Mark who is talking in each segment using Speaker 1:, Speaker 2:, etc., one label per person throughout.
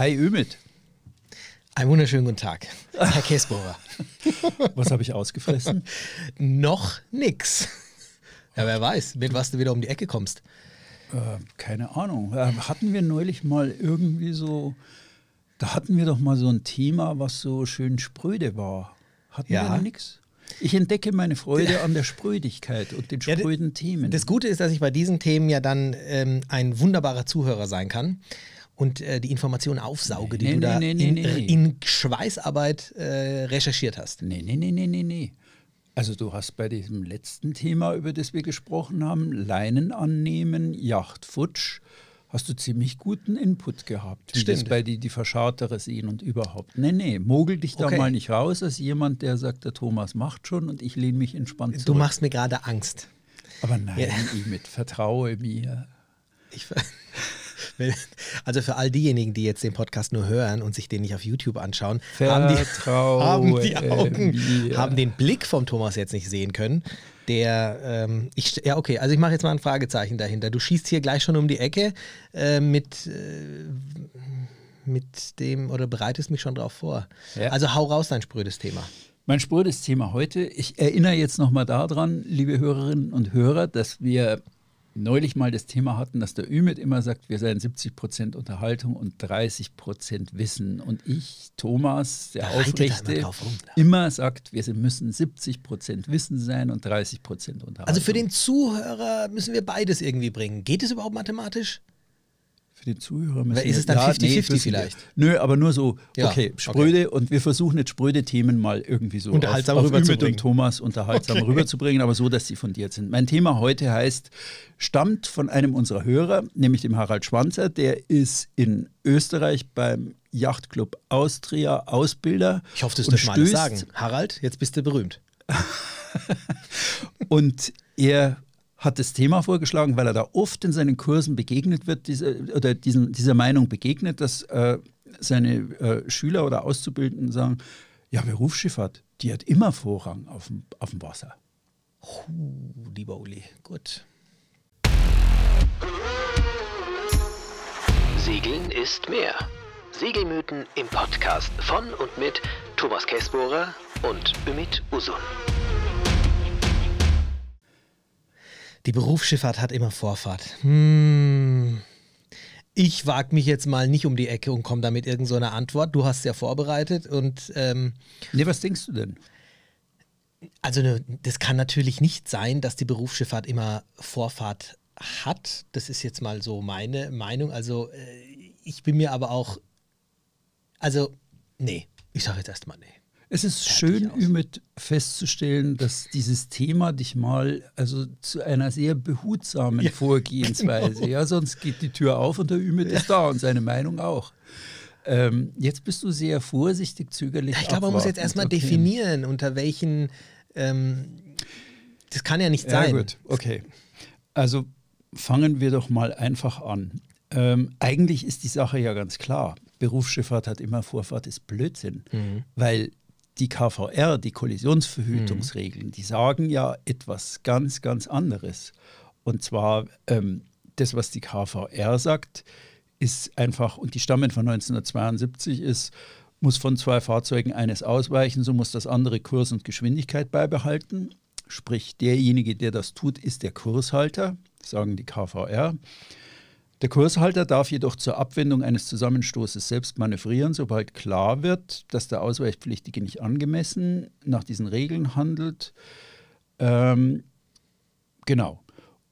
Speaker 1: Hi Ümit.
Speaker 2: Einen wunderschönen guten Tag, Herr Käsbohrer.
Speaker 1: Was habe ich ausgefressen?
Speaker 2: Noch nix. Ja, wer weiß, mit was du wieder um die Ecke kommst.
Speaker 1: Äh, keine Ahnung. Äh, hatten wir neulich mal irgendwie so, da hatten wir doch mal so ein Thema, was so schön spröde war. Hatten
Speaker 2: Ja.
Speaker 1: wir da nichts? Ich entdecke meine Freude an der Sprödigkeit und den
Speaker 2: Ja,
Speaker 1: spröden Themen.
Speaker 2: Das Gute ist, dass ich bei diesen Themen ja dann ähm, ein wunderbarer Zuhörer sein kann und äh, die Informationen aufsauge, die
Speaker 1: Nee,
Speaker 2: du
Speaker 1: nee,
Speaker 2: da
Speaker 1: nee,
Speaker 2: in, in Schweißarbeit äh, recherchiert hast.
Speaker 1: Nee, nee, nee, nee, nee, nee. Also du hast bei diesem letzten Thema, über das wir gesprochen haben, Leinen annehmen, Yacht futsch, hast du ziemlich guten Input gehabt. Wie das
Speaker 2: Stimmt.
Speaker 1: bei die, die Verschartere sehen und überhaupt. Nee, nee, mogel dich da
Speaker 2: Okay.
Speaker 1: mal nicht raus als jemand, der sagt, der Thomas macht schon und ich lehne mich entspannt zurück.
Speaker 2: Du machst mir gerade Angst.
Speaker 1: Aber nein,
Speaker 2: Ja.
Speaker 1: Ümit, vertraue mir.
Speaker 2: Ich, Wenn- also für all diejenigen, die jetzt den Podcast nur hören und sich den nicht auf YouTube anschauen, haben die, haben die Augen,
Speaker 1: mir.
Speaker 2: haben den Blick vom Thomas jetzt nicht sehen können. Der, ähm, ich, ja okay, also ich mache jetzt mal ein Fragezeichen dahinter. Du schießt hier gleich schon um die Ecke äh, mit, äh, mit dem, oder bereitest mich schon drauf vor.
Speaker 1: Ja.
Speaker 2: Also hau raus dein sprödes Thema.
Speaker 1: Mein sprödes Thema heute. Ich erinnere jetzt nochmal daran, liebe Hörerinnen und Hörer, dass wir neulich mal das Thema hatten, dass der Ümit immer sagt, wir seien 70 Prozent Unterhaltung und 30 Prozent Wissen. Und ich, Thomas, der
Speaker 2: er immer
Speaker 1: Aufrechte,
Speaker 2: drauf rum.
Speaker 1: immer sagt, wir müssen 70 Prozent Wissen sein und 30 Prozent Unterhaltung.
Speaker 2: Also für den Zuhörer müssen wir beides irgendwie bringen. Geht es überhaupt mathematisch?
Speaker 1: Für den Zuhörer müssen
Speaker 2: ist es dann 50-50
Speaker 1: müssen wir.
Speaker 2: vielleicht?
Speaker 1: Nö, aber nur so,
Speaker 2: Ja,
Speaker 1: okay,
Speaker 2: okay.
Speaker 1: spröde und wir versuchen jetzt spröde Themen mal irgendwie so
Speaker 2: Unterhaltsam
Speaker 1: auf, auf
Speaker 2: rüberzubringen.
Speaker 1: und Thomas unterhaltsam
Speaker 2: Okay.
Speaker 1: rüberzubringen, aber so, dass sie fundiert sind. Mein Thema heute heißt, stammt von einem unserer Hörer, nämlich dem Harald Schwanzer, der ist in Österreich beim Yachtclub Austria Ausbilder.
Speaker 2: Ich hoffe, das dürfen wir
Speaker 1: stößt-
Speaker 2: sagen. Harald, jetzt bist du berühmt.
Speaker 1: Und er hat das Thema vorgeschlagen, weil er da oft in seinen Kursen begegnet wird, diese, oder diesen, dieser Meinung begegnet, dass äh, seine äh, Schüler oder Auszubildenden sagen, ja, Berufsschifffahrt, die hat immer Vorrang auf dem, auf dem Wasser.
Speaker 2: Uh, lieber Uli, gut.
Speaker 3: Segeln ist mehr. Segelmythen im Podcast von und mit Thomas Käsbohrer und Ümit Usun.
Speaker 2: Die Berufsschifffahrt hat immer Vorfahrt. Hm. Ich wage mich jetzt mal nicht um die Ecke und komme da mit irgendeiner so einer Antwort. Du hast es ja vorbereitet und ähm,
Speaker 1: Nee, was denkst du denn?
Speaker 2: also ne, das kann natürlich nicht sein, dass die Berufsschifffahrt immer Vorfahrt hat. Das ist jetzt mal so meine Meinung. Also äh, ich bin mir aber auch, also nee, ich sage jetzt erstmal nee.
Speaker 1: Es ist schön. Ümit, festzustellen, dass dieses Thema dich mal also zu einer sehr behutsamen
Speaker 2: Ja,
Speaker 1: Vorgehensweise, ja, sonst geht die Tür auf und der Ümit ist da und seine Meinung auch. Ähm, jetzt bist du sehr vorsichtig, zögerlich.
Speaker 2: Ja, ich glaube, man muss jetzt erstmal
Speaker 1: Okay.
Speaker 2: definieren, unter welchen, ähm, das kann ja nicht
Speaker 1: Ja,
Speaker 2: sein.
Speaker 1: gut, okay. Also fangen wir doch mal einfach an. Ähm, eigentlich ist die Sache ja ganz klar. Berufsschifffahrt hat immer Vorfahrt, ist Blödsinn.
Speaker 2: Mhm.
Speaker 1: Weil die KVR, die Kollisionsverhütungsregeln, die sagen ja etwas ganz, ganz anderes. Und zwar ähm, das, was die KVR sagt, ist einfach, und die stammen von 1972, ist, muss von zwei Fahrzeugen eines ausweichen, so muss das andere Kurs und Geschwindigkeit beibehalten. Sprich, derjenige, der das tut, ist der Kurshalter, sagen die KVR. Der Kurshalter darf jedoch zur Abwendung eines Zusammenstoßes selbst manövrieren, sobald klar wird, dass der Ausweichpflichtige nicht angemessen nach diesen Regeln handelt. Ähm, genau.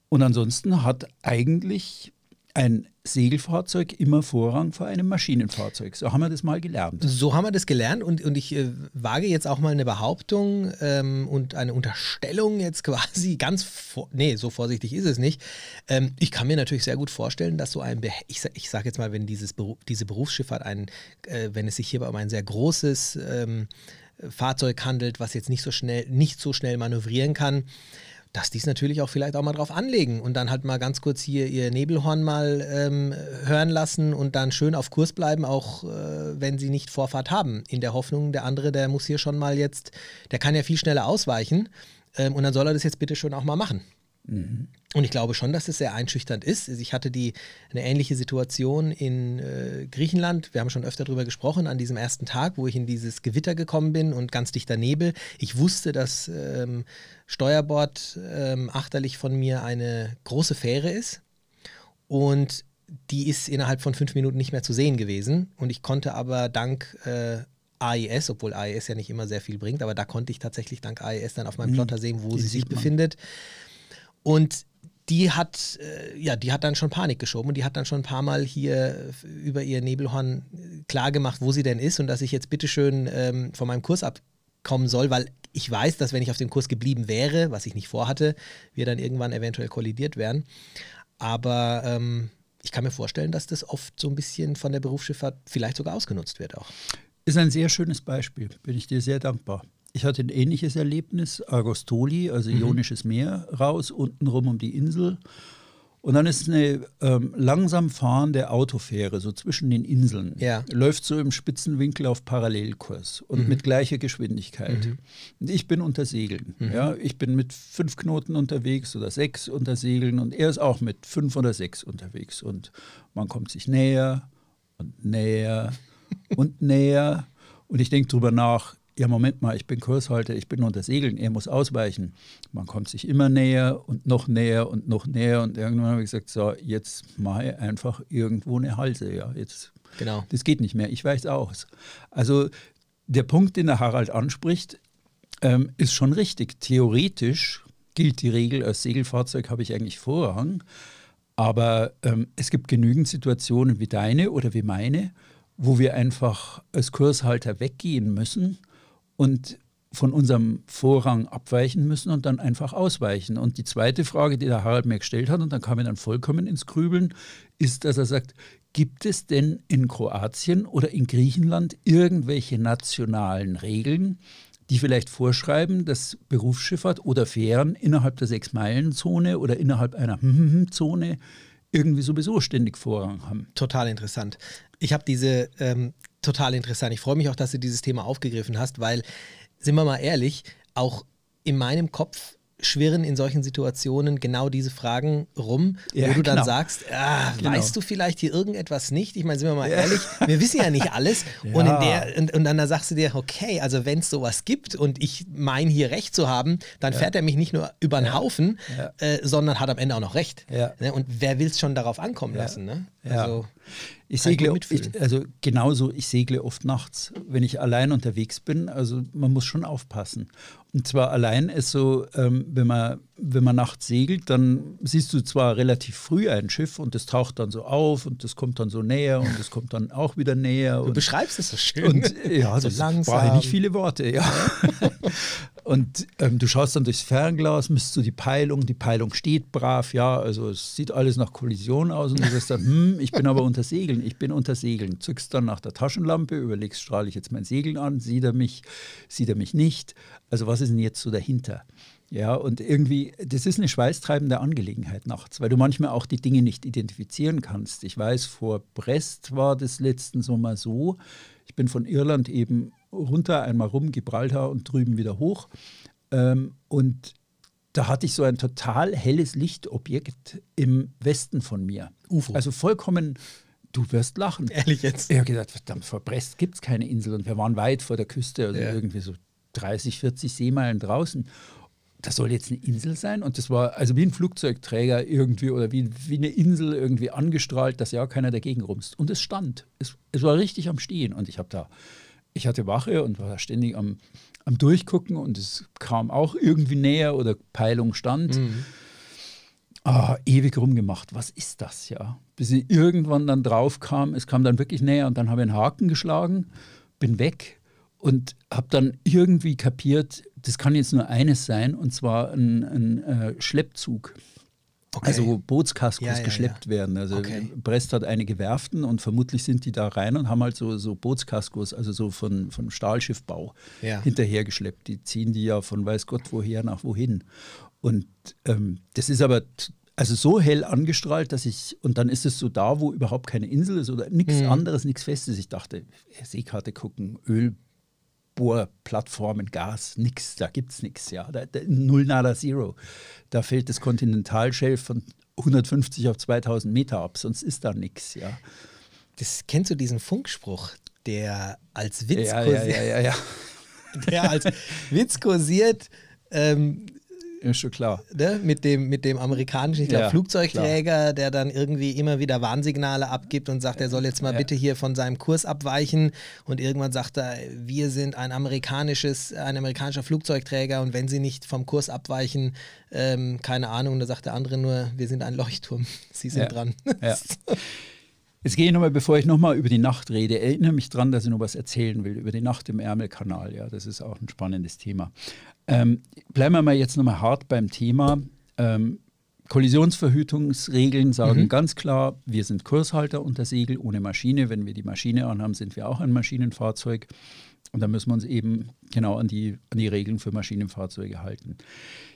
Speaker 1: Und ansonsten hat eigentlich ein Segelfahrzeug immer Vorrang vor einem Maschinenfahrzeug. So haben wir das mal gelernt.
Speaker 2: So haben wir das gelernt und, und ich äh, wage jetzt auch mal eine Behauptung ähm, und eine Unterstellung jetzt quasi ganz, nee, so vorsichtig ist es nicht. Ähm, ich kann mir natürlich sehr gut vorstellen, dass so ein, Beh- ich, ich sage jetzt mal, wenn dieses Beru diese Berufsschifffahrt, ein, äh, wenn es sich hierbei um ein sehr großes ähm, Fahrzeug handelt, was jetzt nicht so schnell, nicht so schnell manövrieren kann, dass dies natürlich auch vielleicht auch mal drauf anlegen und dann halt mal ganz kurz hier ihr Nebelhorn mal ähm, hören lassen und dann schön auf Kurs bleiben, auch äh, wenn sie nicht Vorfahrt haben. In der Hoffnung, der andere, der muss hier schon mal jetzt, der kann ja viel schneller ausweichen ähm, und dann soll er das jetzt bitte schon auch mal machen. Und ich glaube schon, dass es sehr einschüchternd ist. Also ich hatte die, eine ähnliche Situation in äh, Griechenland. Wir haben schon öfter darüber gesprochen, an diesem ersten Tag, wo ich in dieses Gewitter gekommen bin und ganz dichter Nebel. Ich wusste, dass ähm, Steuerbord ähm, achterlich von mir eine große Fähre ist. Und die ist innerhalb von fünf Minuten nicht mehr zu sehen gewesen. Und ich konnte aber dank äh, AIS, obwohl AIS ja nicht immer sehr viel bringt, aber da konnte ich tatsächlich dank AIS dann auf meinem mhm. Plotter sehen, wo die sie sich befindet. Und die hat, äh, ja, die hat dann schon Panik geschoben und die hat dann schon ein paar Mal hier über ihr Nebelhorn klargemacht, wo sie denn ist und dass ich jetzt bitteschön ähm, von meinem Kurs abkommen soll, weil ich weiß, dass wenn ich auf dem Kurs geblieben wäre, was ich nicht vorhatte, wir dann irgendwann eventuell kollidiert wären. Aber ähm, ich kann mir vorstellen, dass das oft so ein bisschen von der Berufsschifffahrt vielleicht sogar ausgenutzt wird auch.
Speaker 1: Ist ein sehr schönes Beispiel, bin ich dir sehr dankbar. Ich hatte ein ähnliches Erlebnis, Argostoli, also mhm. Ionisches Meer, raus, untenrum um die Insel. Und dann ist eine ähm, langsam fahrende Autofähre so zwischen den Inseln. Ja. Läuft so im Spitzenwinkel auf Parallelkurs und mhm. mit gleicher Geschwindigkeit. Mhm. Und ich bin unter Segeln. Mhm. Ja, ich bin mit fünf Knoten unterwegs oder sechs unter Segeln und er ist auch mit fünf oder sechs unterwegs. Und man kommt sich näher und näher und näher. Und ich denke drüber nach, ja, Moment mal, ich bin Kurshalter, ich bin unter Segeln, er muss ausweichen. Man kommt sich immer näher und noch näher und noch näher und irgendwann habe ich gesagt, so, jetzt mache ich einfach irgendwo eine Halse, ja, jetzt, genau. das geht nicht mehr, ich weiche aus. Also der Punkt, den der Harald anspricht, ähm, ist schon richtig. Theoretisch gilt die Regel, als Segelfahrzeug habe ich eigentlich Vorrang, aber ähm, es gibt genügend Situationen wie deine oder wie meine, wo wir einfach als Kurshalter weggehen müssen und von unserem Vorrang abweichen müssen und dann einfach ausweichen. Und die zweite Frage, die der Harald mir gestellt hat, und dann kam er dann vollkommen ins Grübeln, ist, dass er sagt, gibt es denn in Kroatien oder in Griechenland irgendwelche nationalen Regeln, die vielleicht vorschreiben, dass Berufsschifffahrt oder Fähren innerhalb der Sechs-Meilen-Zone oder innerhalb einer Zone irgendwie sowieso ständig Vorrang haben.
Speaker 2: Total interessant. Ich habe diese ähm, total interessant. Ich freue mich auch, dass du dieses Thema aufgegriffen hast, weil, sind wir mal ehrlich, auch in meinem Kopf schwirren in solchen Situationen genau diese Fragen rum, ja, wo du dann genau. sagst, ah, genau. weißt du vielleicht hier irgendetwas nicht? Ich meine, sind wir mal ehrlich, wir wissen ja nicht alles. ja. Und, der, und, und, dann sagst du dir, okay, also wenn es sowas gibt und ich meine hier recht zu haben, dann ja. fährt er mich nicht nur über den Haufen, äh, sondern hat am Ende auch noch recht. Ne? Und wer will es schon darauf ankommen lassen? Ne?
Speaker 1: Also, ich segle, ich, also genauso, ich segle oft nachts, wenn ich allein unterwegs bin. Also man muss schon aufpassen. Und zwar allein ist so, ähm, wenn, man, wenn man nachts segelt, dann siehst du zwar relativ früh ein Schiff und das taucht dann so auf und das kommt dann so näher und das kommt dann auch wieder näher.
Speaker 2: Du
Speaker 1: und,
Speaker 2: beschreibst es so schön.
Speaker 1: Und, ja, so langsam. brauche ich nicht viele Worte, ja. Und ähm, du schaust dann durchs Fernglas, misst du die Peilung, die Peilung steht brav, ja, also es sieht alles nach Kollision aus und du sagst dann, hm, ich bin aber unter Segeln, ich bin unter Segeln. Zückst dann nach der Taschenlampe, überlegst, strahle ich jetzt mein Segeln an, sieht er mich, sieht er mich nicht. Also was ist denn jetzt so dahinter? Ja, und irgendwie, das ist eine schweißtreibende Angelegenheit nachts, weil du manchmal auch die Dinge nicht identifizieren kannst. Ich weiß, vor Brest war das letzten Sommer so, ich bin von Irland eben runter, einmal rum, Gibraltar und drüben wieder hoch. Ähm, und da hatte ich so ein total helles Lichtobjekt im Westen von mir. UFO. Also vollkommen, du wirst lachen.
Speaker 2: Ehrlich jetzt?
Speaker 1: Ich habe gedacht, verdammt, vor Brest gibt es keine Insel und wir waren weit vor der Küste, also ja. irgendwie so 30, 40 Seemeilen draußen. Das soll jetzt eine Insel sein und das war also wie ein Flugzeugträger irgendwie oder wie, wie eine Insel irgendwie angestrahlt, dass ja keiner dagegen rumst. Und es stand. Es, es war richtig am Stehen und ich habe da ich hatte Wache und war ständig am, am Durchgucken und es kam auch irgendwie näher oder Peilung stand. Mhm. Ah, ewig rumgemacht. Was ist das ja? Bis ich irgendwann dann drauf kam, es kam dann wirklich näher und dann habe ich einen Haken geschlagen, bin weg und habe dann irgendwie kapiert, das kann jetzt nur eines sein und zwar ein, ein äh, Schleppzug. Okay. Also Bootskaskos ja, ja, geschleppt ja. werden. Also okay. Brest hat einige Werften und vermutlich sind die da rein und haben halt so, so Bootskaskos, also so von, von Stahlschiffbau hinterhergeschleppt. Die ziehen die ja von weiß Gott woher nach wohin. Und ähm, das ist aber also so hell angestrahlt, dass ich, und dann ist es so da, wo überhaupt keine Insel ist oder nichts mhm. anderes, nichts Festes. Ich dachte, Seekarte gucken, Öl, Bohrplattformen, Gas, nix, da gibt es nichts. Ja. Da, da, null nada zero. Da fällt das Kontinentalschelf von 150 auf 2000 Meter ab, sonst ist da nichts. Ja.
Speaker 2: Das kennst du diesen Funkspruch, der als Witz
Speaker 1: ja, ja, ja, ja, ja.
Speaker 2: der als Witz kursiert. Ähm,
Speaker 1: ist schon klar.
Speaker 2: Ne? Mit, dem, mit dem amerikanischen, ich glaube,
Speaker 1: Ja,
Speaker 2: Flugzeugträger,
Speaker 1: klar.
Speaker 2: der dann irgendwie immer wieder Warnsignale abgibt und sagt, er soll jetzt mal
Speaker 1: Ja.
Speaker 2: bitte hier von seinem Kurs abweichen. Und irgendwann sagt er, wir sind ein amerikanisches, ein amerikanischer Flugzeugträger und wenn sie nicht vom Kurs abweichen, ähm, keine Ahnung, und da sagt der andere nur, wir sind ein Leuchtturm. Sie sind
Speaker 1: Ja.
Speaker 2: dran.
Speaker 1: Ja. Jetzt gehe ich nochmal, bevor ich nochmal über die Nacht rede, erinnere mich dran, dass ich noch was erzählen will über die Nacht im Ärmelkanal. Ja, das ist auch ein spannendes Thema. Ähm, bleiben wir mal jetzt nochmal hart beim Thema. Ähm, Kollisionsverhütungsregeln sagen
Speaker 2: Mhm.
Speaker 1: ganz klar, wir sind Kurshalter unter Segel ohne Maschine. Wenn wir die Maschine anhaben, sind wir auch ein Maschinenfahrzeug. Und da müssen wir uns eben genau an die, an die Regeln für Maschinenfahrzeuge halten.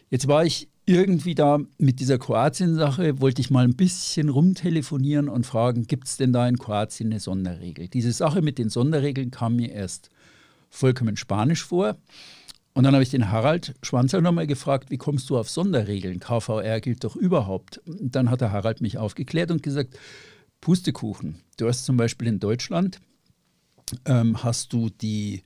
Speaker 1: Jetzt war ich irgendwie da mit dieser Kroatien-Sache, wollte ich mal ein bisschen rumtelefonieren und fragen, gibt es denn da in Kroatien eine Sonderregel? Diese Sache mit den Sonderregeln kam mir erst vollkommen spanisch vor. Und dann habe ich den Harald Schwanzer nochmal gefragt, wie kommst du auf Sonderregeln? KVR gilt doch überhaupt. Und dann hat der Harald mich aufgeklärt und gesagt, Pustekuchen. Du hast zum Beispiel in Deutschland, ähm, hast du die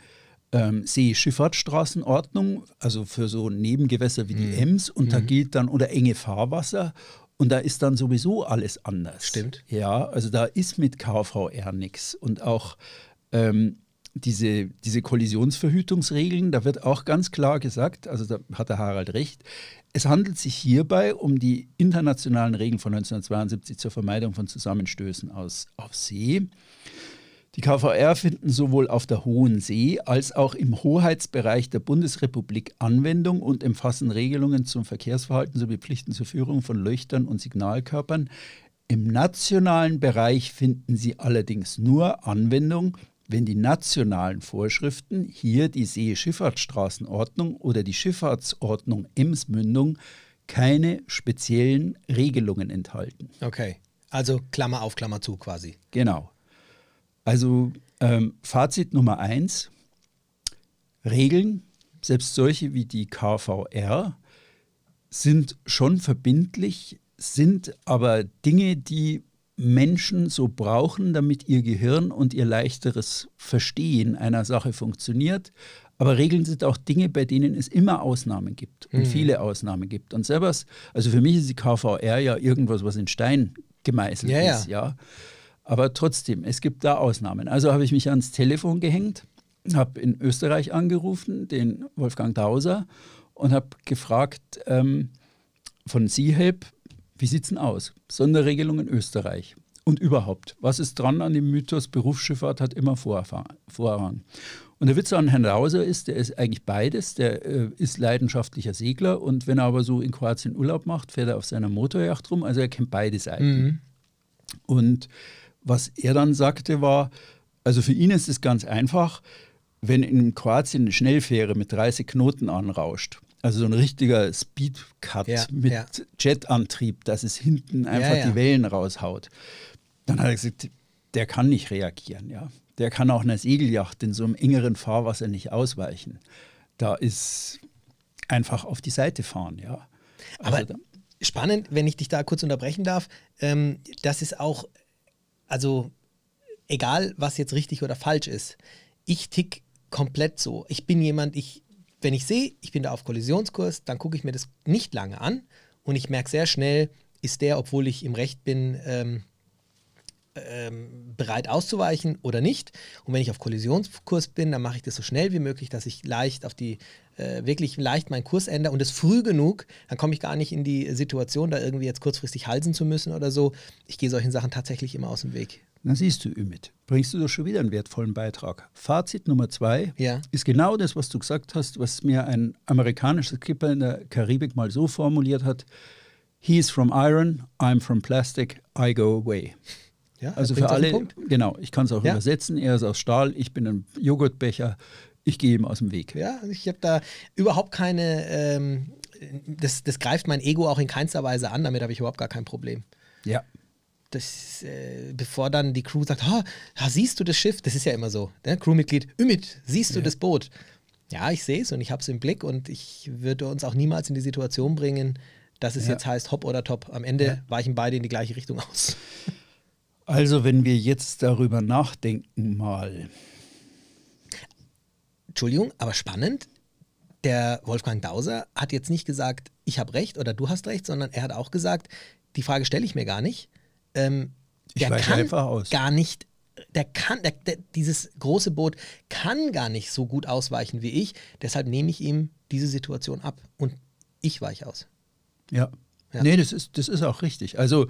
Speaker 1: ähm, Seeschifffahrtsstraßenordnung, also für so Nebengewässer wie die Ems, und da gilt dann, oder enge Fahrwasser, und da ist dann sowieso alles anders.
Speaker 2: Stimmt.
Speaker 1: Ja, also da ist mit KVR nichts. Und auch ähm, diese, diese Kollisionsverhütungsregeln, da wird auch ganz klar gesagt, also da hat der Harald recht, es handelt sich hierbei um die internationalen Regeln von 1972 zur Vermeidung von Zusammenstößen aus, auf See. Die KVR finden sowohl auf der Hohen See als auch im Hoheitsbereich der Bundesrepublik Anwendung und umfassen Regelungen zum Verkehrsverhalten sowie Pflichten zur Führung von Leuchtern und Signalkörpern. Im nationalen Bereich finden sie allerdings nur Anwendung, wenn die nationalen Vorschriften, hier die Seeschifffahrtsstraßenordnung oder die Schifffahrtsordnung Emsmündung, keine speziellen Regelungen enthalten.
Speaker 2: Okay. Also Klammer auf, Klammer zu quasi.
Speaker 1: Genau. Also ähm, Fazit Nummer eins, Regeln, selbst solche wie die KVR, sind schon verbindlich, sind aber Dinge, die Menschen so brauchen, damit ihr Gehirn und ihr leichteres Verstehen einer Sache funktioniert. Aber Regeln sind auch Dinge, bei denen es immer Ausnahmen gibt und viele Ausnahmen gibt. Und selber, also für mich ist die KVR ja irgendwas, was in Stein gemeißelt
Speaker 2: Ja, ja.
Speaker 1: ist, ja. Aber trotzdem, es gibt da Ausnahmen. Also habe ich mich ans Telefon gehängt, habe in Österreich angerufen, den Wolfgang Dauser, und habe gefragt ähm, von SeaHelp, wie sieht es denn aus? Sonderregelung in Österreich. Und überhaupt, was ist dran an dem Mythos, Berufsschifffahrt hat immer Vorrang? Und der Witz an Herrn Dauser ist, der ist eigentlich beides. Der äh, ist leidenschaftlicher Segler und wenn er aber so in Kroatien Urlaub macht, fährt er auf seiner Motorjacht rum. Also er kennt beide Seiten. Und was er dann sagte war, also für ihn ist es ganz einfach, wenn in Kroatien eine Schnellfähre mit 30 Knoten anrauscht, also so ein richtiger Speedcut
Speaker 2: Ja,
Speaker 1: mit
Speaker 2: ja.
Speaker 1: Jetantrieb, dass es hinten einfach
Speaker 2: ja.
Speaker 1: die Wellen raushaut, dann hat er gesagt, der kann nicht reagieren, ja. Der kann auch einer Segelyacht in so einem engeren Fahrwasser nicht ausweichen. Da ist einfach auf die Seite fahren, ja.
Speaker 2: Aber
Speaker 1: Also da-
Speaker 2: spannend, wenn ich dich da kurz unterbrechen darf, ähm, das ist auch, also egal, was jetzt richtig oder falsch ist, ich tick komplett so. Ich bin jemand, ich, wenn ich sehe, ich bin da auf Kollisionskurs, dann gucke ich mir das nicht lange an und ich merke sehr schnell, ist der, obwohl ich im Recht bin, ähm, ähm, bereit auszuweichen oder nicht. Und wenn ich auf Kollisionskurs bin, dann mache ich das so schnell wie möglich, dass ich leicht auf die, äh, wirklich leicht meinen Kurs ändere und es früh genug, dann komme ich gar nicht in die Situation, da irgendwie jetzt kurzfristig halsen zu müssen oder so. Ich gehe solchen Sachen tatsächlich immer aus dem Weg.
Speaker 1: Na siehst du, Ümit, bringst du doch schon wieder einen wertvollen Beitrag. Fazit Nummer zwei
Speaker 2: Ja.
Speaker 1: ist genau das, was du gesagt hast, was mir ein amerikanischer Skipper in der Karibik mal so formuliert hat. He's from iron, I'm from plastic, I go away.
Speaker 2: Ja,
Speaker 1: Also für alle, genau, ich kann es auch
Speaker 2: Ja.
Speaker 1: übersetzen, er ist aus Stahl, ich bin ein Joghurtbecher, ich gehe ihm aus dem Weg.
Speaker 2: Ja, ich habe da überhaupt keine, ähm, das, das greift mein Ego auch in keinster Weise an, damit habe ich überhaupt gar kein Problem.
Speaker 1: Ja.
Speaker 2: das, äh, bevor dann die Crew sagt, oh, siehst du das Schiff? Das ist ja immer so. Ne? Crewmitglied, Ümit, siehst du ja. das Boot? Ja, ich sehe es und ich habe es im Blick und ich würde uns auch niemals in die Situation bringen, dass es ja. jetzt heißt, hopp oder top. Am Ende ja. weichen beide in die gleiche Richtung aus.
Speaker 1: Also, wenn wir jetzt darüber nachdenken, mal.
Speaker 2: Entschuldigung, aber spannend. Der Wolfgang Dauser hat jetzt nicht gesagt, ich habe recht oder du hast recht, sondern er hat auch gesagt, die Frage stelle ich mir gar nicht. Ähm,
Speaker 1: ich der kann einfach aus.
Speaker 2: gar nicht, der kann, der, der, dieses große Boot kann gar nicht so gut ausweichen wie ich. Deshalb nehme ich ihm diese Situation ab und ich weiche aus.
Speaker 1: Ja. ja. Nee, das ist, das ist auch richtig. Also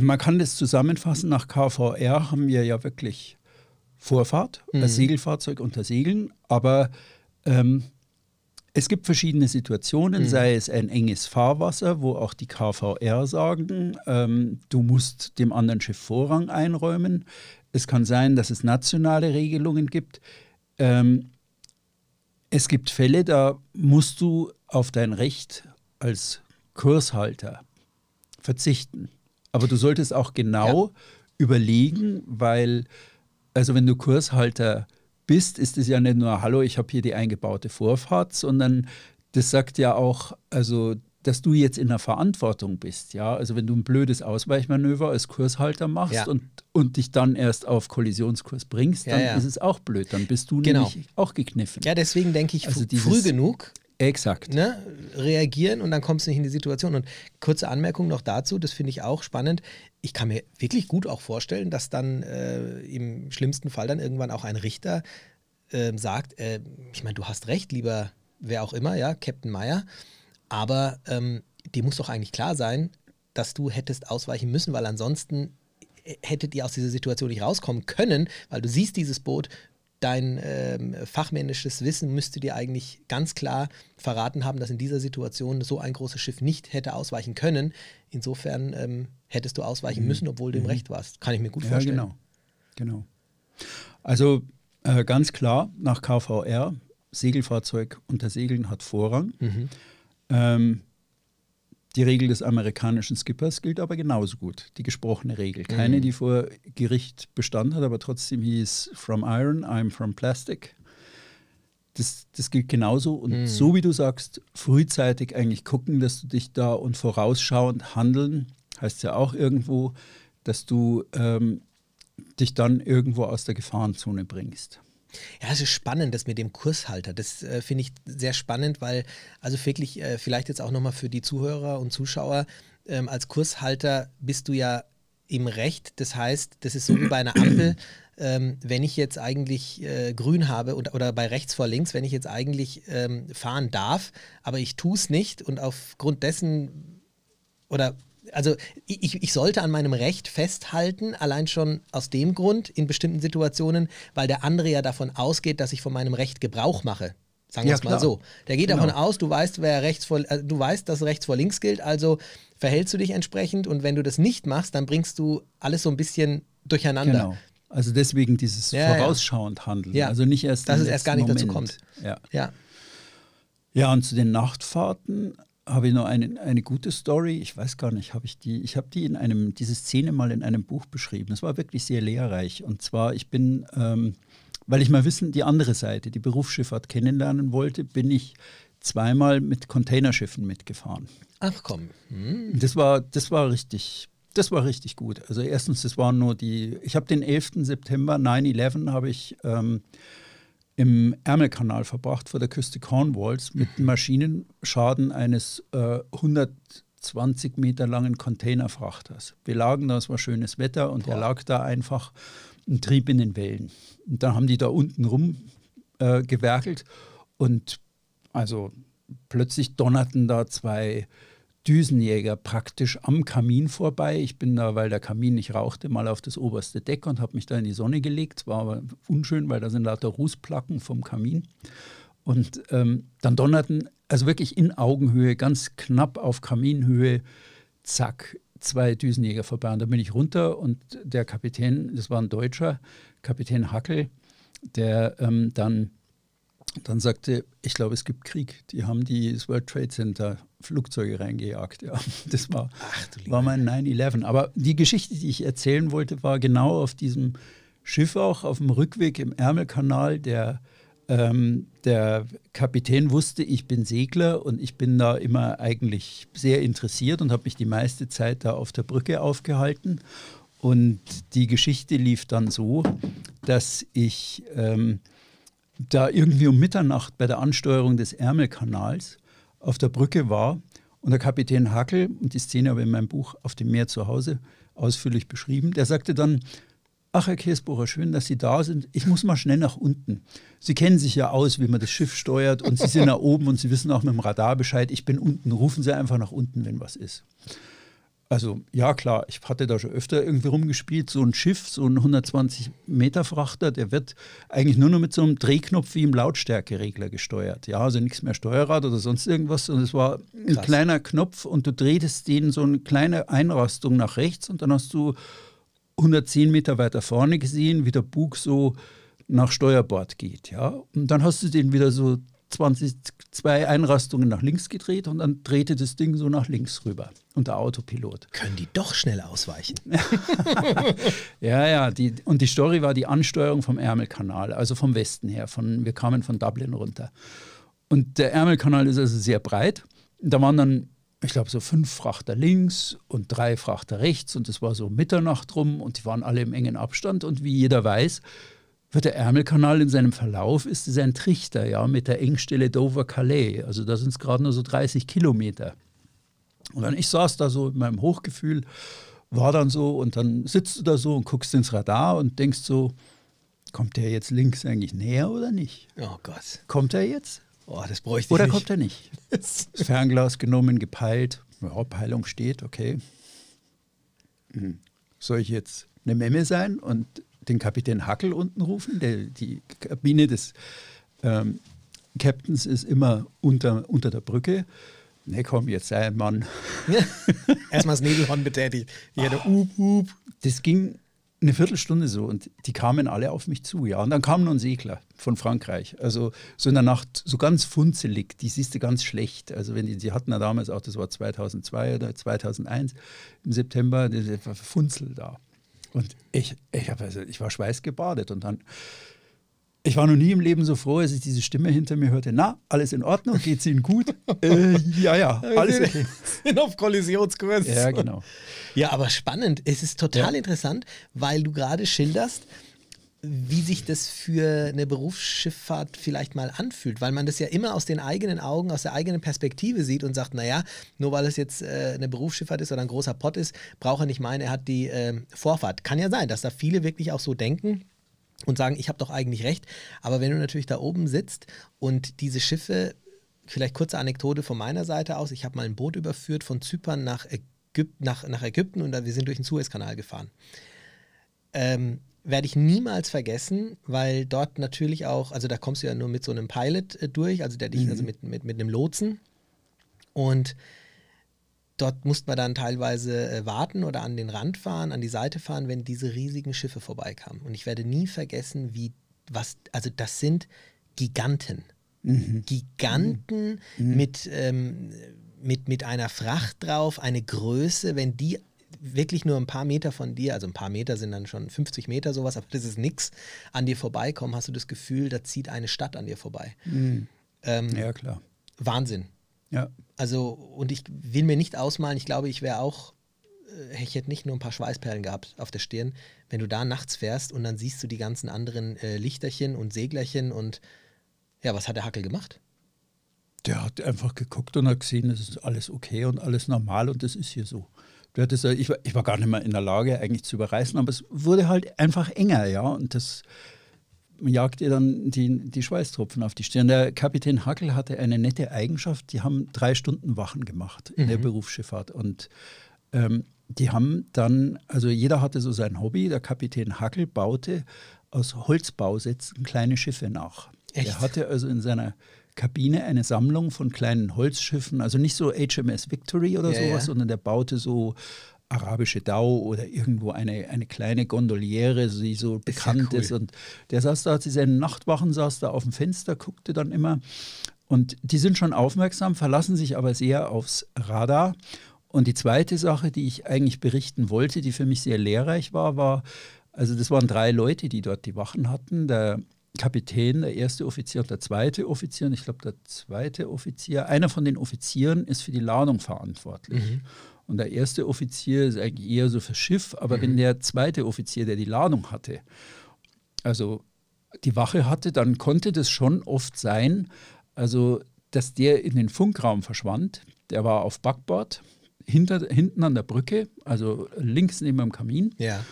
Speaker 1: man kann das zusammenfassen, nach KVR haben wir ja wirklich Vorfahrt, mhm. das Segelfahrzeug unter Segeln, aber ähm, es gibt verschiedene Situationen, mhm. sei es ein enges Fahrwasser, wo auch die KVR sagen, ähm, du musst dem anderen Schiff Vorrang einräumen. Es kann sein, dass es nationale Regelungen gibt. Ähm, es gibt Fälle, da musst du auf dein Recht als Kurshalter verzichten. Aber du solltest auch genau ja. überlegen, weil, also wenn du Kurshalter bist, ist es ja nicht nur, hallo, ich habe hier die eingebaute Vorfahrt, sondern das sagt ja auch, also dass du jetzt in der Verantwortung bist, ja. Also wenn du ein blödes Ausweichmanöver als Kurshalter machst ja. und, und dich dann erst auf Kollisionskurs bringst, dann ja, ja. ist es auch blöd. Dann bist du genau. nämlich auch gekniffen.
Speaker 2: Ja, deswegen denke ich, also früh genug
Speaker 1: Exakt.
Speaker 2: Ne, reagieren und dann kommst du nicht in die Situation. Und kurze Anmerkung noch dazu, das finde ich auch spannend. Ich kann mir wirklich gut auch vorstellen, dass dann äh, im schlimmsten Fall dann irgendwann auch ein Richter äh, sagt, äh, ich meine, du hast recht, lieber wer auch immer, ja, Captain Meyer, aber ähm, dir muss doch eigentlich klar sein, dass du hättest ausweichen müssen, weil ansonsten äh, hättet ihr aus dieser Situation nicht rauskommen können, weil du siehst dieses Boot, dein ähm, fachmännisches Wissen müsste dir eigentlich ganz klar verraten haben, dass in dieser Situation so ein großes Schiff nicht hätte ausweichen können. Insofern ähm, hättest du ausweichen mhm. müssen, obwohl du im mhm. Recht warst. Kann ich mir gut
Speaker 1: ja,
Speaker 2: vorstellen.
Speaker 1: Genau. genau. Also äh, ganz klar, nach KVR, Segelfahrzeug unter Segeln hat Vorrang. Mhm. Ähm, die Regel des amerikanischen Skippers gilt aber genauso gut, die gesprochene Regel. Keine, mhm. die vor Gericht Bestand hat, aber trotzdem hieß From Iron, I'm from Plastic. Das, das gilt genauso. Und mhm. so wie du sagst, frühzeitig eigentlich gucken, dass du dich da und vorausschauend handeln, heißt ja auch irgendwo, dass du ähm, dich dann irgendwo aus der Gefahrenzone bringst.
Speaker 2: Ja, es ist spannend, das mit dem Kurshalter. Das äh, finde ich sehr spannend, weil, also wirklich, äh, vielleicht jetzt auch nochmal für die Zuhörer und Zuschauer, ähm, als Kurshalter bist du ja im Recht. Das heißt, das ist so wie bei einer Ampel. Ähm, wenn ich jetzt eigentlich äh, grün habe oder, oder bei rechts vor links, wenn ich jetzt eigentlich ähm, fahren darf, aber ich tue es nicht und aufgrund dessen oder also ich, ich sollte an meinem Recht festhalten, allein schon aus dem Grund in bestimmten Situationen, weil der andere ja davon ausgeht, dass ich von meinem Recht Gebrauch mache. Sagen wir ja, es mal so. Der geht genau. davon aus, du weißt, wer rechts vor, äh, du weißt, dass rechts vor links gilt, also verhältst du dich entsprechend und wenn du das nicht machst, dann bringst du alles so ein bisschen durcheinander. Genau.
Speaker 1: Also deswegen dieses ja, vorausschauend Handeln.
Speaker 2: Ja.
Speaker 1: Also nicht erst.
Speaker 2: Dass es erst gar nicht Moment. dazu kommt.
Speaker 1: Ja. ja. Ja, und zu den Nachtfahrten habe ich noch eine, eine gute Story. Ich weiß gar nicht, habe ich die, ich habe die in einem, diese Szene mal in einem Buch beschrieben. Das war wirklich sehr lehrreich. Und zwar, ich bin, ähm, weil ich mal wissen, die andere Seite, die Berufsschifffahrt kennenlernen wollte, bin ich zweimal mit Containerschiffen mitgefahren.
Speaker 2: Ach komm.
Speaker 1: Hm. Das war, das war richtig, das war richtig gut. Also erstens, das waren nur die, ich habe den 11. September 9-11 habe ich ähm, im Ärmelkanal verbracht vor der Küste Cornwalls mit dem Maschinenschaden eines äh, 120 Meter langen Containerfrachters. Wir lagen da, es war schönes Wetter und Boah. er lag da einfach und trieb in den Wellen. Und dann haben die da unten rum äh, gewerkelt und also plötzlich donnerten da zwei Düsenjäger praktisch am Kamin vorbei. Ich bin da, weil der Kamin nicht rauchte, mal auf das oberste Deck und habe mich da in die Sonne gelegt. War aber unschön, weil da sind lauter Rußplacken vom Kamin. Und ähm, dann donnerten, also wirklich in Augenhöhe, ganz knapp auf Kaminhöhe, zack, zwei Düsenjäger vorbei. Und da bin ich runter und der Kapitän, das war ein Deutscher, Kapitän Hackel, der ähm, dann Dann sagte, ich glaube, es gibt Krieg. Die haben die, das World Trade Center Flugzeuge reingejagt. Ja, das war, war mein 9-11. Aber die Geschichte, die ich erzählen wollte, war genau auf diesem Schiff auch, auf dem Rückweg im Ärmelkanal. Der, ähm, der Kapitän wusste, ich bin Segler und ich bin da immer eigentlich sehr interessiert und habe mich die meiste Zeit da auf der Brücke aufgehalten. Und die Geschichte lief dann so, dass ich ähm, da irgendwie um Mitternacht bei der Ansteuerung des Ärmelkanals auf der Brücke war und der Kapitän Hackel, und die Szene habe ich in meinem Buch auf dem Meer zu Hause ausführlich beschrieben, der sagte dann, ach Herr Käsbohrer, schön, dass Sie da sind. Ich muss mal schnell nach unten. Sie kennen sich ja aus, wie man das Schiff steuert und Sie sind da oben und Sie wissen auch mit dem Radar Bescheid. Ich bin unten. Rufen Sie einfach nach unten, wenn was ist. Also ja klar, ich hatte da schon öfter irgendwie rumgespielt. So ein Schiff, so ein 120 Meter Frachter, der wird eigentlich nur noch mit so einem Drehknopf wie im Lautstärkeregler gesteuert. Ja, also nichts mehr Steuerrad oder sonst irgendwas. Und es war ein Krass. kleiner Knopf und du drehtest den so eine kleine Einrastung nach rechts und dann hast du 110 Meter weiter vorne gesehen, wie der Bug so nach Steuerbord geht. Ja, und dann hast du den wieder so 20, zwei Einrastungen nach links gedreht und dann drehte das Ding so nach links rüber. Und der Autopilot.
Speaker 2: Können die doch schnell ausweichen?
Speaker 1: ja, ja. Die, und die Story war die Ansteuerung vom Ärmelkanal, also vom Westen her. Von, wir kamen von Dublin runter. Und der Ärmelkanal ist also sehr breit. Da waren dann, ich glaube, so fünf Frachter links und drei Frachter rechts. Und es war so Mitternacht rum und die waren alle im engen Abstand. Und wie jeder weiß, wird der Ärmelkanal in seinem Verlauf ist es ein Trichter, ja, mit der Engstelle Dover-Calais. Also da sind es gerade nur so 30 Kilometer. Und dann ich saß da so in meinem Hochgefühl, war dann so und dann sitzt du da so und guckst ins Radar und denkst so, kommt der jetzt links eigentlich näher oder nicht?
Speaker 2: Oh Gott.
Speaker 1: Kommt er jetzt?
Speaker 2: Oh, das bräuchte ich
Speaker 1: Oder
Speaker 2: nicht.
Speaker 1: kommt er nicht? Das Fernglas genommen, gepeilt. Ja, Peilung steht, okay. Hm. Soll ich jetzt eine Memme sein und den Kapitän Hackel unten rufen. Der, die Kabine des ähm, Captains ist immer unter, unter der Brücke. Ne, komm, jetzt sei ein Mann.
Speaker 2: Erstmal das Nebelhorn betätigt. Ich hätte,
Speaker 1: up, up. Das ging eine Viertelstunde so und die kamen alle auf mich zu, ja. Und dann kam noch ein Segler von Frankreich. Also so in der Nacht, so ganz funzelig, die siehst du ganz schlecht. Also wenn die, die hatten ja damals auch, das war 2002 oder 2001 im September, das war Funzel da. Und ich, ich, also, ich war schweißgebadet und dann, ich war noch nie im Leben so froh, als ich diese Stimme hinter mir hörte. Na, alles in Ordnung? Geht's Ihnen gut? äh, ja, ja, alles okay.
Speaker 2: Sind auf Kollisionskurs.
Speaker 1: Ja, genau.
Speaker 2: Ja, aber spannend. Es ist total ja. interessant, weil du gerade schilderst, wie sich das für eine Berufsschifffahrt vielleicht mal anfühlt, weil man das ja immer aus den eigenen Augen, aus der eigenen Perspektive sieht und sagt, naja, nur weil es jetzt äh, eine Berufsschifffahrt ist oder ein großer Pott ist, braucht er nicht meinen, er hat die äh, Vorfahrt. Kann ja sein, dass da viele wirklich auch so denken und sagen, ich habe doch eigentlich recht. Aber wenn du natürlich da oben sitzt und diese Schiffe, vielleicht kurze Anekdote von meiner Seite aus, ich habe mal ein Boot überführt von Zypern nach, Ägyp nach, nach Ägypten und da, wir sind durch den Suezkanal gefahren. Ähm, werde ich niemals vergessen, weil dort natürlich auch, also da kommst du ja nur mit so einem Pilot äh, durch, also der dich, mhm. also mit, mit, mit einem Lotsen. Und dort mussten wir dann teilweise äh, warten oder an den Rand fahren, an die Seite fahren, wenn diese riesigen Schiffe vorbeikamen. Und ich werde nie vergessen, wie, was, also das sind Giganten. Mhm. Giganten mhm. mit, ähm, mit, mit einer Fracht drauf, eine Größe, wenn die wirklich nur ein paar Meter von dir, also ein paar Meter sind dann schon 50 Meter sowas, aber das ist nichts, an dir vorbeikommen, hast du das Gefühl, da zieht eine Stadt an dir vorbei.
Speaker 1: Mhm. Ähm, ja, klar.
Speaker 2: Wahnsinn.
Speaker 1: Ja.
Speaker 2: Also, und ich will mir nicht ausmalen, ich glaube, ich wäre auch, äh, ich hätte nicht nur ein paar Schweißperlen gehabt auf der Stirn, wenn du da nachts fährst und dann siehst du die ganzen anderen äh, Lichterchen und Seglerchen und ja, was hat der Hackel gemacht?
Speaker 1: Der hat einfach geguckt und hat gesehen, es ist alles okay und alles normal und das ist hier so. Du hattest, ich, war, ich war gar nicht mehr in der Lage, eigentlich zu überreißen, aber es wurde halt einfach enger, ja. Und das jagt ihr dann die, die Schweißtropfen auf die Stirn. Der Kapitän Hackel hatte eine nette Eigenschaft, die haben drei Stunden Wachen gemacht in mhm. der Berufsschifffahrt. Und ähm, die haben dann, also jeder hatte so sein Hobby. Der Kapitän Hackel baute aus Holzbausätzen kleine Schiffe nach. Echt? Er hatte also in seiner Kabine eine Sammlung von kleinen Holzschiffen, also nicht so HMS Victory oder ja, sowas, ja. sondern der baute so arabische Dau oder irgendwo eine, eine kleine Gondoliere, die so ist bekannt cool. ist. Und der saß da, hat sie seine Nachtwachen, saß da auf dem Fenster, guckte dann immer. Und die sind schon aufmerksam, verlassen sich aber sehr aufs Radar. Und die zweite Sache, die ich eigentlich berichten wollte, die für mich sehr lehrreich war, war, also das waren drei Leute, die dort die Wachen hatten. Der Kapitän, der erste Offizier und der zweite Offizier. Und ich glaube, der zweite Offizier, einer von den Offizieren ist für die Ladung verantwortlich. Mhm. Und der erste Offizier ist eigentlich eher so fürs Schiff, aber mhm. wenn der zweite Offizier, der die Ladung hatte, also die Wache hatte, dann konnte das schon oft sein, also dass der in den Funkraum verschwand. Der war auf Backbord, hinter, hinten an der Brücke, also links neben dem Kamin.
Speaker 2: Ja.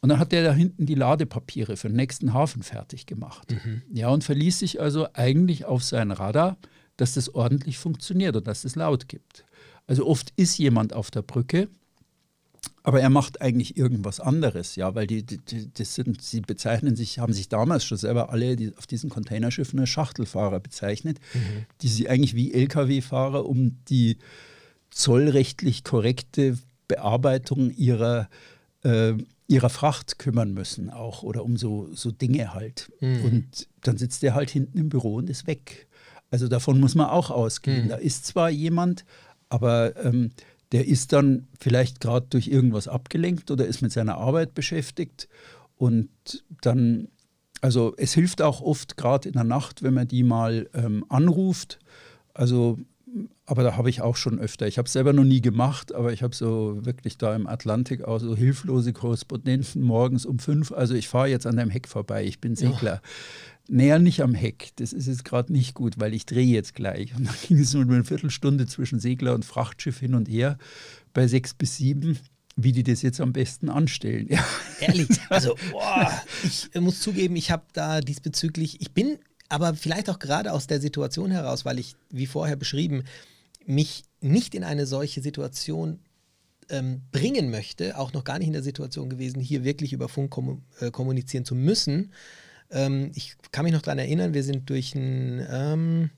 Speaker 1: Und dann hat der da hinten die Ladepapiere für den nächsten Hafen fertig gemacht. Mhm. Ja, und verließ sich also eigentlich auf sein Radar, dass das ordentlich funktioniert und dass es laut gibt. Also oft ist jemand auf der Brücke, aber er macht eigentlich irgendwas anderes, ja, weil die, die, das sind, sie bezeichnen sich, haben sich damals schon selber alle die, auf diesen Containerschiffen als Schachtelfahrer bezeichnet, mhm. die sie eigentlich wie Lkw-Fahrer um die zollrechtlich korrekte Bearbeitung ihrer äh, ihrer Fracht kümmern müssen auch oder um so, so Dinge halt. Mhm. Und dann sitzt der halt hinten im Büro und ist weg. Also davon muss man auch ausgehen. Mhm. Da ist zwar jemand, aber ähm, der ist dann vielleicht gerade durch irgendwas abgelenkt oder ist mit seiner Arbeit beschäftigt. Und dann, also es hilft auch oft gerade in der Nacht, wenn man die mal ähm, anruft. Also aber da habe ich auch schon öfter. Ich habe es selber noch nie gemacht, aber ich habe so wirklich da im Atlantik auch so hilflose Korrespondenten morgens um fünf. Also ich fahre jetzt an deinem Heck vorbei, ich bin Segler. Ja. Näher nicht am Heck, das ist jetzt gerade nicht gut, weil ich drehe jetzt gleich. Und dann ging es nur eine Viertelstunde zwischen Segler und Frachtschiff hin und her bei sechs bis sieben wie die das jetzt am besten anstellen. Ja.
Speaker 2: Ehrlich, also boah, ich muss zugeben, ich habe da diesbezüglich, ich bin aber vielleicht auch gerade aus der Situation heraus, weil ich, wie vorher beschrieben, mich nicht in eine solche Situation ähm, bringen möchte, auch noch gar nicht in der Situation gewesen, hier wirklich über Funk kom äh, kommunizieren zu müssen. Ähm, ich kann mich noch daran erinnern, wir sind durch einen, ähm,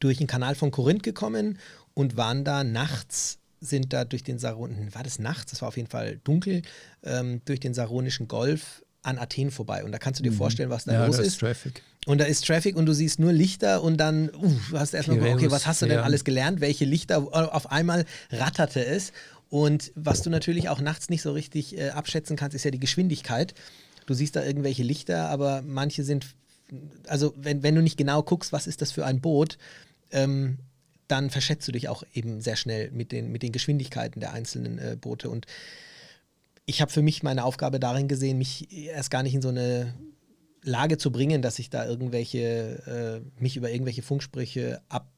Speaker 2: durch einen Kanal von Korinth gekommen und waren da nachts sind da durch den Saron, war das nachts, das war auf jeden Fall dunkel, ähm, durch den Saronischen Golf an Athen vorbei. Und da kannst du dir mhm. vorstellen, was da ja, los ist. ist.
Speaker 1: Traffic.
Speaker 2: Und da ist Traffic und du siehst nur Lichter und dann uh, hast du erstmal, okay, was hast du denn alles gelernt? Welche Lichter? Auf einmal ratterte es. Und was du natürlich auch nachts nicht so richtig äh, abschätzen kannst, ist ja die Geschwindigkeit. Du siehst da irgendwelche Lichter, aber manche sind, also wenn, wenn du nicht genau guckst, was ist das für ein Boot, ähm, dann verschätzt du dich auch eben sehr schnell mit den, mit den Geschwindigkeiten der einzelnen äh, Boote. Und ich habe für mich meine Aufgabe darin gesehen, mich erst gar nicht in so eine Lage zu bringen, dass ich da irgendwelche, äh, mich über irgendwelche Funksprüche ab,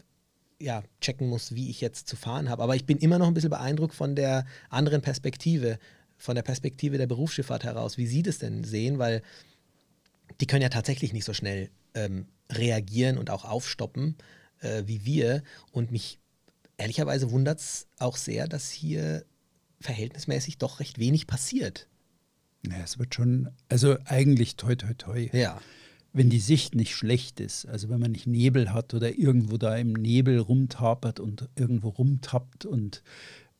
Speaker 2: ja, checken muss, wie ich jetzt zu fahren habe. Aber ich bin immer noch ein bisschen beeindruckt von der anderen Perspektive, von der Perspektive der Berufsschifffahrt heraus, wie Sie das denn sehen, weil die können ja tatsächlich nicht so schnell ähm, reagieren und auch aufstoppen äh, wie wir. Und mich ehrlicherweise wundert es auch sehr, dass hier verhältnismäßig doch recht wenig passiert.
Speaker 1: Ja, es wird schon, also eigentlich toi toi toi.
Speaker 2: Ja.
Speaker 1: Wenn die Sicht nicht schlecht ist, also wenn man nicht Nebel hat oder irgendwo da im Nebel rumtapert und irgendwo rumtappt und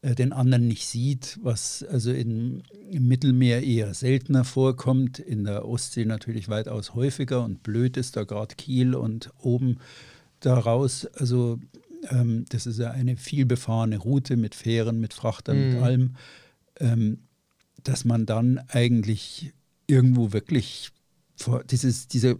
Speaker 1: äh, den anderen nicht sieht, was also in, im Mittelmeer eher seltener vorkommt, in der Ostsee natürlich weitaus häufiger und blöd ist da gerade Kiel und oben daraus, also ähm, das ist ja eine vielbefahrene Route mit Fähren, mit Frachtern, mhm. mit allem, ähm, dass man dann eigentlich irgendwo wirklich vor, dieses, dieser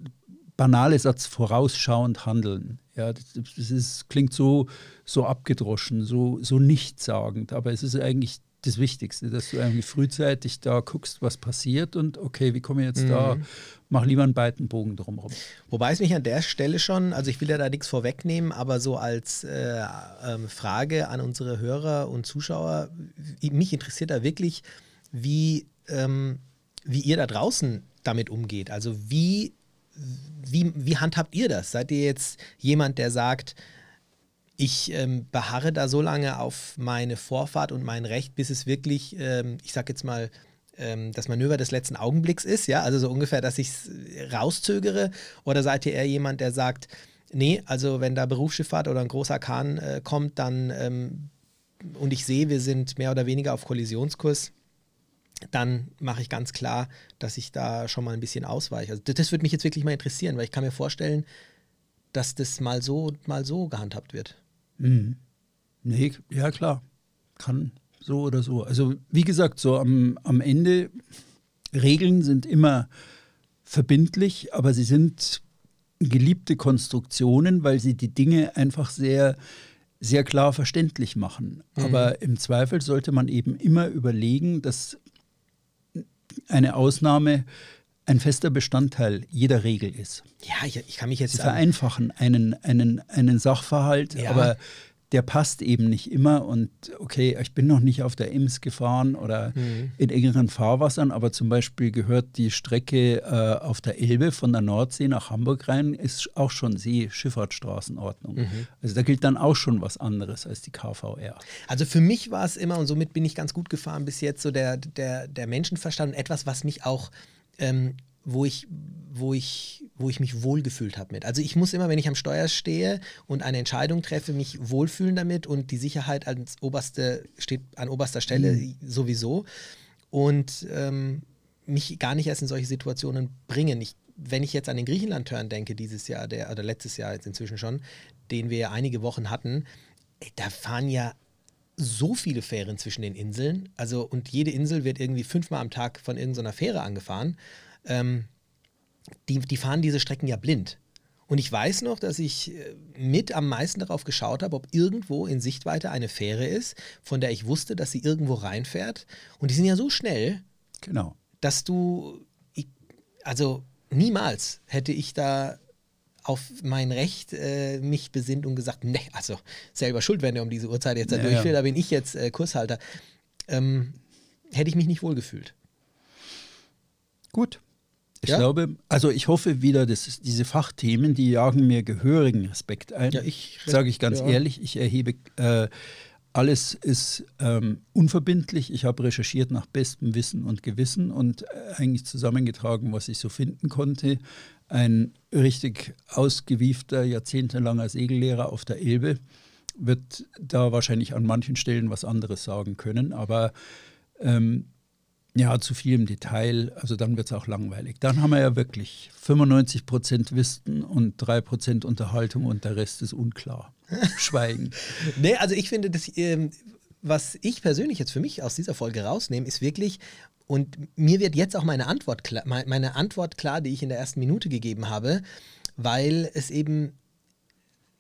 Speaker 1: banale Satz vorausschauend handeln. Ja, das, das ist, klingt so, so abgedroschen, so, so nichtssagend, aber es ist eigentlich das Wichtigste, dass du irgendwie frühzeitig da guckst, was passiert und okay, wie komme ich jetzt mhm. da, mach lieber einen beiden Bogen drumherum.
Speaker 2: Wobei es mich an der Stelle schon, also ich will ja da nichts vorwegnehmen, aber so als äh, äh, Frage an unsere Hörer und Zuschauer, mich interessiert da wirklich, wie, ähm, wie ihr da draußen damit umgeht. Also wie, wie, wie handhabt ihr das? Seid ihr jetzt jemand, der sagt, ich ähm, beharre da so lange auf meine Vorfahrt und mein Recht, bis es wirklich, ähm, ich sag jetzt mal, ähm, das Manöver des letzten Augenblicks ist, ja, also so ungefähr, dass ich es rauszögere? Oder seid ihr eher jemand, der sagt, nee, also wenn da Berufsschifffahrt oder ein großer Kahn äh, kommt, dann ähm, und ich sehe, wir sind mehr oder weniger auf Kollisionskurs, dann mache ich ganz klar, dass ich da schon mal ein bisschen ausweiche. Also das, das würde mich jetzt wirklich mal interessieren, weil ich kann mir vorstellen, dass das mal so, mal so gehandhabt wird.
Speaker 1: Mhm. Nee, ja klar. Kann so oder so. Also wie gesagt, so am, am Ende, Regeln sind immer verbindlich, aber sie sind geliebte Konstruktionen, weil sie die Dinge einfach sehr, sehr klar verständlich machen. Mhm. Aber im Zweifel sollte man eben immer überlegen, dass eine Ausnahme ein fester Bestandteil jeder Regel ist.
Speaker 2: Ja, ich, ich kann mich jetzt.
Speaker 1: Sie vereinfachen einen, einen, einen Sachverhalt, ja. aber der passt eben nicht immer. Und okay, ich bin noch nicht auf der Ems gefahren oder mhm. in engeren Fahrwassern, aber zum Beispiel gehört die Strecke äh, auf der Elbe von der Nordsee nach Hamburg rein, ist auch schon Seeschifffahrtsstraßenordnung. Mhm. Also da gilt dann auch schon was anderes als die KVR.
Speaker 2: Also für mich war es immer, und somit bin ich ganz gut gefahren bis jetzt, so der, der, der Menschenverstand, etwas, was mich auch ähm, wo ich, wo ich, wo ich mich wohlgefühlt habe mit. Also ich muss immer, wenn ich am Steuer stehe und eine Entscheidung treffe, mich wohlfühlen damit und die Sicherheit als oberste steht an oberster Stelle mhm. sowieso und ähm, mich gar nicht erst in solche Situationen bringen. Ich, wenn ich jetzt an den Griechenland-Turn denke dieses Jahr, der oder letztes Jahr jetzt inzwischen schon, den wir ja einige Wochen hatten, ey, da fahren ja so viele Fähren zwischen den Inseln. Also, und jede Insel wird irgendwie fünfmal am Tag von irgendeiner Fähre angefahren. Ähm, die, die fahren diese Strecken ja blind. Und ich weiß noch, dass ich äh, mit am meisten darauf geschaut habe, ob irgendwo in Sichtweite eine Fähre ist, von der ich wusste, dass sie irgendwo reinfährt. Und die sind ja so schnell,
Speaker 1: genau.
Speaker 2: dass du, ich, also niemals hätte ich da auf mein Recht äh, mich besinnt und gesagt, ne, also selber schuld, wenn er um diese Uhrzeit jetzt da ja, durch will, ja. da bin ich jetzt äh, Kurshalter. Ähm, hätte ich mich nicht wohlgefühlt.
Speaker 1: Gut. Ich ja? glaube, also ich hoffe wieder, dass diese Fachthemen, die jagen mir gehörigen Respekt ein. Ja, ich sage ich ganz ehrlich, ich erhebe äh, alles ist ähm, unverbindlich. Ich habe recherchiert nach bestem Wissen und Gewissen und äh, eigentlich zusammengetragen, was ich so finden konnte ein richtig ausgewiefter, jahrzehntelanger Segellehrer auf der Elbe wird da wahrscheinlich an manchen Stellen was anderes sagen können, aber ähm, ja, zu viel im Detail, also dann wird es auch langweilig. Dann haben wir ja wirklich 95 Prozent Wissen und 3 Prozent Unterhaltung und der Rest ist unklar. Schweigen.
Speaker 2: nee, also ich finde, das, ähm, was ich persönlich jetzt für mich aus dieser Folge rausnehme, ist wirklich, und mir wird jetzt auch meine Antwort klar, meine Antwort klar, die ich in der ersten Minute gegeben habe, weil es eben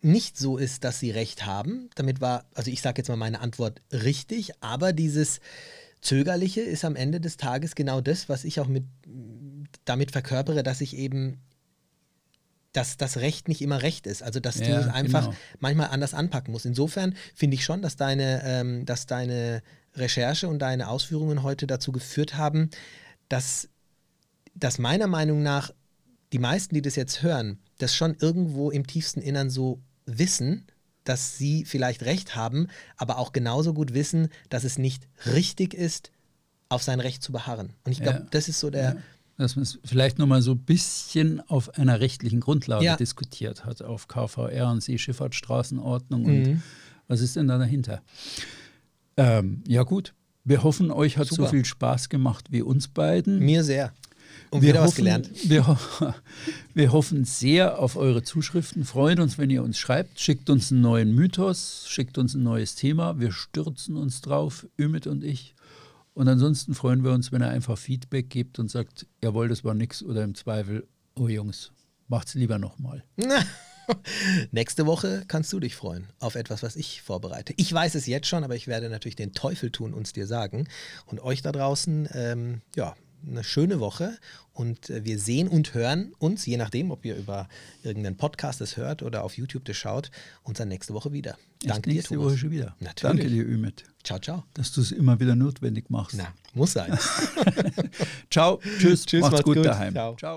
Speaker 2: nicht so ist, dass sie recht haben. Damit war, also ich sage jetzt mal meine Antwort richtig, aber dieses Zögerliche ist am Ende des Tages genau das, was ich auch mit, damit verkörpere, dass ich eben dass das Recht nicht immer recht ist. Also dass ja, du es einfach genau. manchmal anders anpacken musst. Insofern finde ich schon, dass deine, ähm, dass deine Recherche und deine Ausführungen heute dazu geführt haben, dass, dass meiner Meinung nach die meisten, die das jetzt hören, das schon irgendwo im tiefsten Innern so wissen, dass sie vielleicht recht haben, aber auch genauso gut wissen, dass es nicht richtig ist, auf sein Recht zu beharren. Und ich glaube, ja. das ist so der. Ja.
Speaker 1: Dass man es vielleicht nochmal so ein bisschen auf einer rechtlichen Grundlage ja. diskutiert hat, auf KVR und Seeschifffahrtsstraßenordnung und mhm. was ist denn da dahinter? Ähm, ja, gut. Wir hoffen, euch hat Super. so viel Spaß gemacht wie uns beiden.
Speaker 2: Mir sehr.
Speaker 1: Und wir wieder hoffen, was gelernt. Wir, wir, hoffen sehr auf eure Zuschriften. Freuen uns, wenn ihr uns schreibt. Schickt uns einen neuen Mythos, schickt uns ein neues Thema. Wir stürzen uns drauf, Ümit und ich. Und ansonsten freuen wir uns, wenn ihr einfach Feedback gebt und sagt, jawohl, das war nix oder im Zweifel, oh Jungs, macht's lieber nochmal.
Speaker 2: Nächste Woche kannst du dich freuen auf etwas, was ich vorbereite. Ich weiß es jetzt schon, aber ich werde natürlich den Teufel tun, uns dir sagen. Und euch da draußen, ähm, ja, eine schöne Woche und äh, wir sehen und hören uns, je nachdem, ob ihr über irgendeinen Podcast das hört oder auf YouTube das schaut, uns dann nächste Woche wieder.
Speaker 1: Danke dir, nächste Woche schon wieder. Natürlich. Danke dir, Ümit.
Speaker 2: Ciao, ciao.
Speaker 1: Dass du es immer wieder notwendig machst.
Speaker 2: Na, muss sein.
Speaker 1: ciao, tschüss, tschüss, macht's, macht's gut, gut daheim. Ciao. ciao.